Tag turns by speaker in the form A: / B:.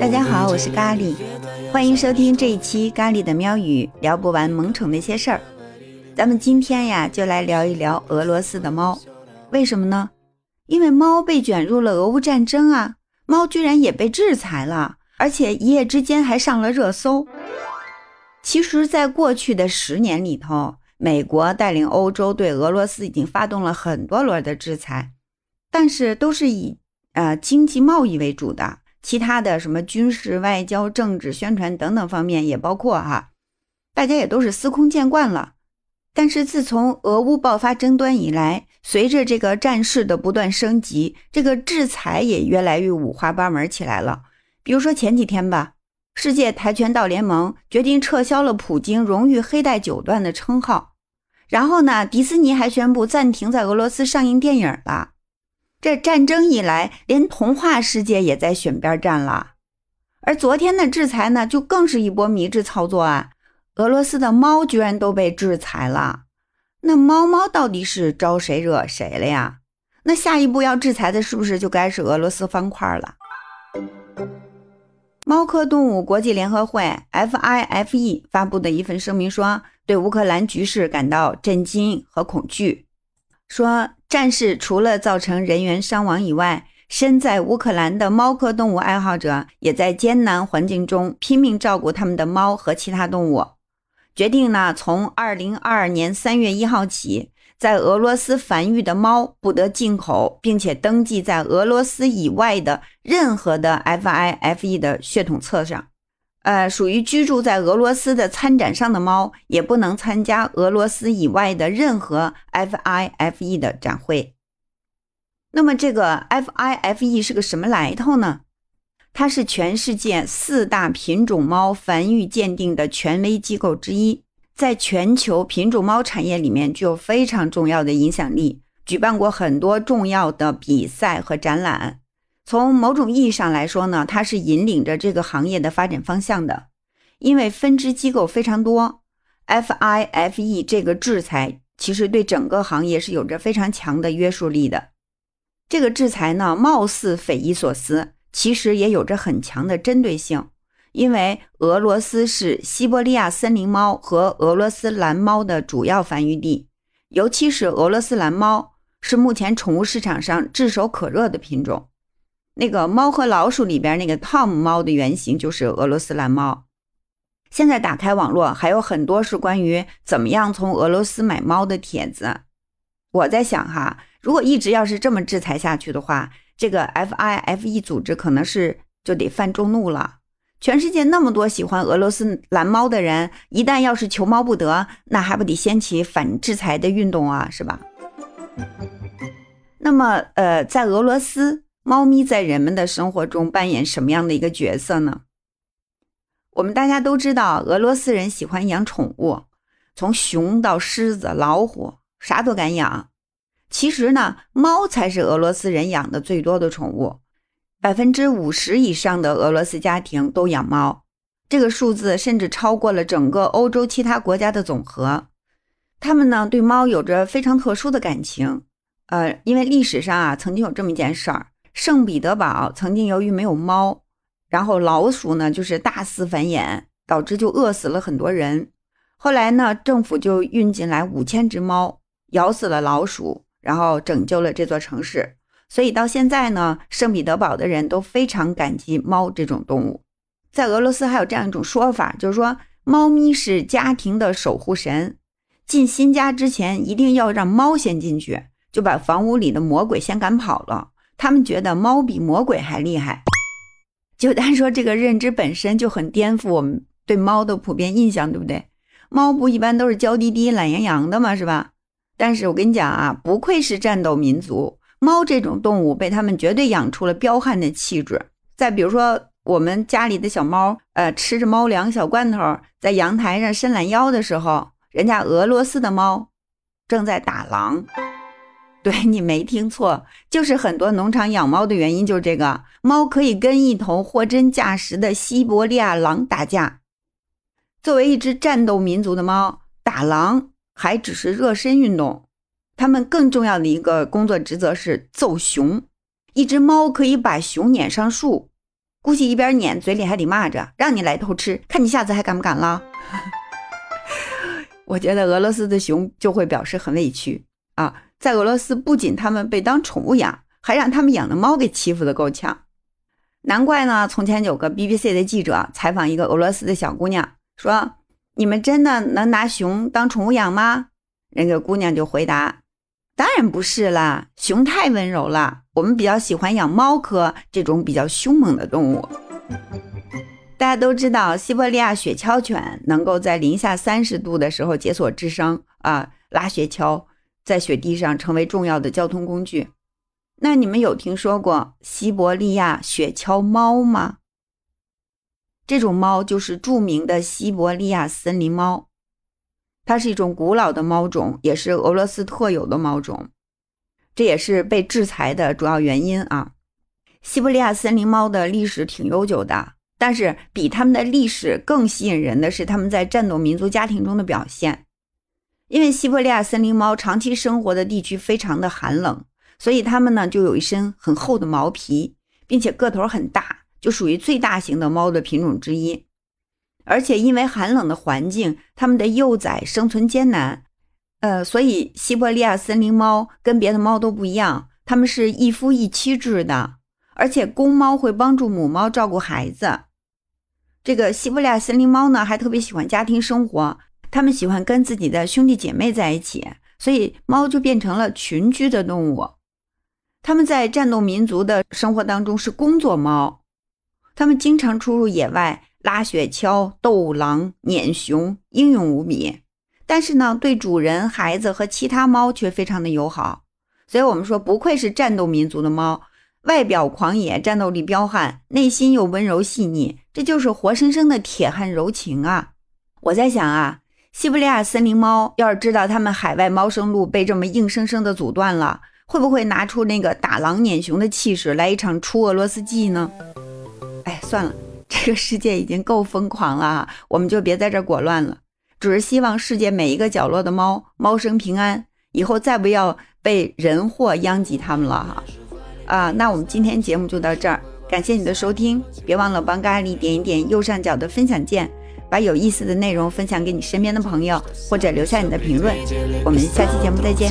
A: 大家好，我是咖喱，欢迎收听这一期咖喱的喵语，聊不完萌宠那些事儿。咱们今天呀，就来聊一聊俄罗斯的猫。为什么呢？因为猫被卷入了俄乌战争啊，猫居然也被制裁了，而且一夜之间还上了热搜。其实，在过去的十年里头，美国带领欧洲对俄罗斯已经发动了很多轮的制裁，但是都是以呃经济贸易为主的，其他的什么军事、外交、政治、宣传等等方面也包括哈，大家也都是司空见惯了。但是自从俄乌爆发争端以来，随着这个战事的不断升级，这个制裁也越来越五花八门起来了。比如说前几天吧。世界跆拳道联盟决定撤销了普京荣誉黑带九段的称号，然后呢，迪士尼还宣布暂停在俄罗斯上映电影了。这战争以来，连童话世界也在选边站了。而昨天的制裁呢，就更是一波迷之操作啊！俄罗斯的猫居然都被制裁了，那猫猫到底是招谁惹谁了呀？那下一步要制裁的是不是就该是俄罗斯方块了？猫科动物国际联合会 （FIFE） 发布的一份声明说，对乌克兰局势感到震惊和恐惧。说战事除了造成人员伤亡以外，身在乌克兰的猫科动物爱好者也在艰难环境中拼命照顾他们的猫和其他动物。决定呢，从二零二二年三月一号起。在俄罗斯繁育的猫不得进口，并且登记在俄罗斯以外的任何的 FIFe 的血统册上。呃，属于居住在俄罗斯的参展上的猫也不能参加俄罗斯以外的任何 FIFE 的展会。那么，这个 FIFE 是个什么来头呢？它是全世界四大品种猫繁育鉴定的权威机构之一。在全球品种猫产业里面具有非常重要的影响力，举办过很多重要的比赛和展览。从某种意义上来说呢，它是引领着这个行业的发展方向的。因为分支机构非常多 FIFe 这个制裁其实对整个行业是有着非常强的约束力的。这个制裁呢，貌似匪夷所思，其实也有着很强的针对性。因为俄罗斯是西伯利亚森林猫和俄罗斯蓝猫的主要繁育地，尤其是俄罗斯蓝猫是目前宠物市场上炙手可热的品种。那个《猫和老鼠》里边那个 Tom 猫的原型就是俄罗斯蓝猫。现在打开网络，还有很多是关于怎么样从俄罗斯买猫的帖子。我在想哈，如果一直要是这么制裁下去的话，这个 F I F E 组织可能是就得犯众怒了。全世界那么多喜欢俄罗斯蓝猫的人，一旦要是求猫不得，那还不得掀起反制裁的运动啊，是吧？那么，呃，在俄罗斯，猫咪在人们的生活中扮演什么样的一个角色呢？我们大家都知道，俄罗斯人喜欢养宠物，从熊到狮子、老虎，啥都敢养。其实呢，猫才是俄罗斯人养的最多的宠物。百分之五十以上的俄罗斯家庭都养猫，这个数字甚至超过了整个欧洲其他国家的总和。他们呢对猫有着非常特殊的感情。呃，因为历史上啊曾经有这么一件事儿：圣彼得堡曾经由于没有猫，然后老鼠呢就是大肆繁衍，导致就饿死了很多人。后来呢政府就运进来五千只猫，咬死了老鼠，然后拯救了这座城市。所以到现在呢，圣彼得堡的人都非常感激猫这种动物。在俄罗斯还有这样一种说法，就是说猫咪是家庭的守护神，进新家之前一定要让猫先进去，就把房屋里的魔鬼先赶跑了。他们觉得猫比魔鬼还厉害。就单说这个认知本身就很颠覆我们对猫的普遍印象，对不对？猫不一般都是娇滴滴、懒洋洋的嘛，是吧？但是我跟你讲啊，不愧是战斗民族。猫这种动物被他们绝对养出了彪悍的气质。再比如说，我们家里的小猫，呃，吃着猫粮小罐头，在阳台上伸懒腰的时候，人家俄罗斯的猫正在打狼。对你没听错，就是很多农场养猫的原因就是这个，猫可以跟一头货真价实的西伯利亚狼打架。作为一只战斗民族的猫，打狼还只是热身运动。他们更重要的一个工作职责是揍熊，一只猫可以把熊撵上树，估计一边撵嘴里还得骂着：“让你来偷吃，看你下次还敢不敢了。”我觉得俄罗斯的熊就会表示很委屈啊，在俄罗斯不仅他们被当宠物养，还让他们养的猫给欺负的够呛。难怪呢，从前有个 BBC 的记者采访一个俄罗斯的小姑娘，说：“你们真的能拿熊当宠物养吗？”那个姑娘就回答：“当然不是啦，熊太温柔了，我们比较喜欢养猫科这种比较凶猛的动物。”大家都知道，西伯利亚雪橇犬能够在零下三十度的时候解锁智商啊，拉雪橇在雪地上成为重要的交通工具。那你们有听说过西伯利亚雪橇猫吗？这种猫就是著名的西伯利亚森林猫，它是一种古老的猫种，也是俄罗斯特有的猫种，这也是被制裁的主要原因啊。西伯利亚森林猫的历史挺悠久的，但是比它们的历史更吸引人的是它们在战斗民族家庭中的表现，因为西伯利亚森林猫长期生活的地区非常的寒冷。所以它们呢就有一身很厚的毛皮，并且个头很大，就属于最大型的猫的品种之一。而且因为寒冷的环境，它们的幼崽生存艰难。呃，所以西伯利亚森林猫跟别的猫都不一样，它们是一夫一妻制的，而且公猫会帮助母猫照顾孩子。这个西伯利亚森林猫呢还特别喜欢家庭生活，它们喜欢跟自己的兄弟姐妹在一起，所以猫就变成了群居的动物。他们在战斗民族的生活当中是工作猫，他们经常出入野外拉雪橇、斗狼、撵熊，英勇无比。但是呢，对主人、孩子和其他猫却非常的友好。所以，我们说不愧是战斗民族的猫，外表狂野、战斗力彪悍，内心又温柔细腻，这就是活生生的铁汉柔情啊！我在想啊，西伯利亚森林猫要是知道他们海外猫生路被这么硬生生的阻断了。会不会拿出那个打狼撵熊的气势来一场出俄罗斯记呢？哎，算了，这个世界已经够疯狂了，我们就别在这裹乱了。只是希望世界每一个角落的猫猫生平安，以后再不要被人祸殃及它们了哈。啊，那我们今天节目就到这儿，感谢你的收听，别忘了帮咖喱点一点右上角的分享键，把有意思的内容分享给你身边的朋友，或者留下你的评论。我们下期节目再见。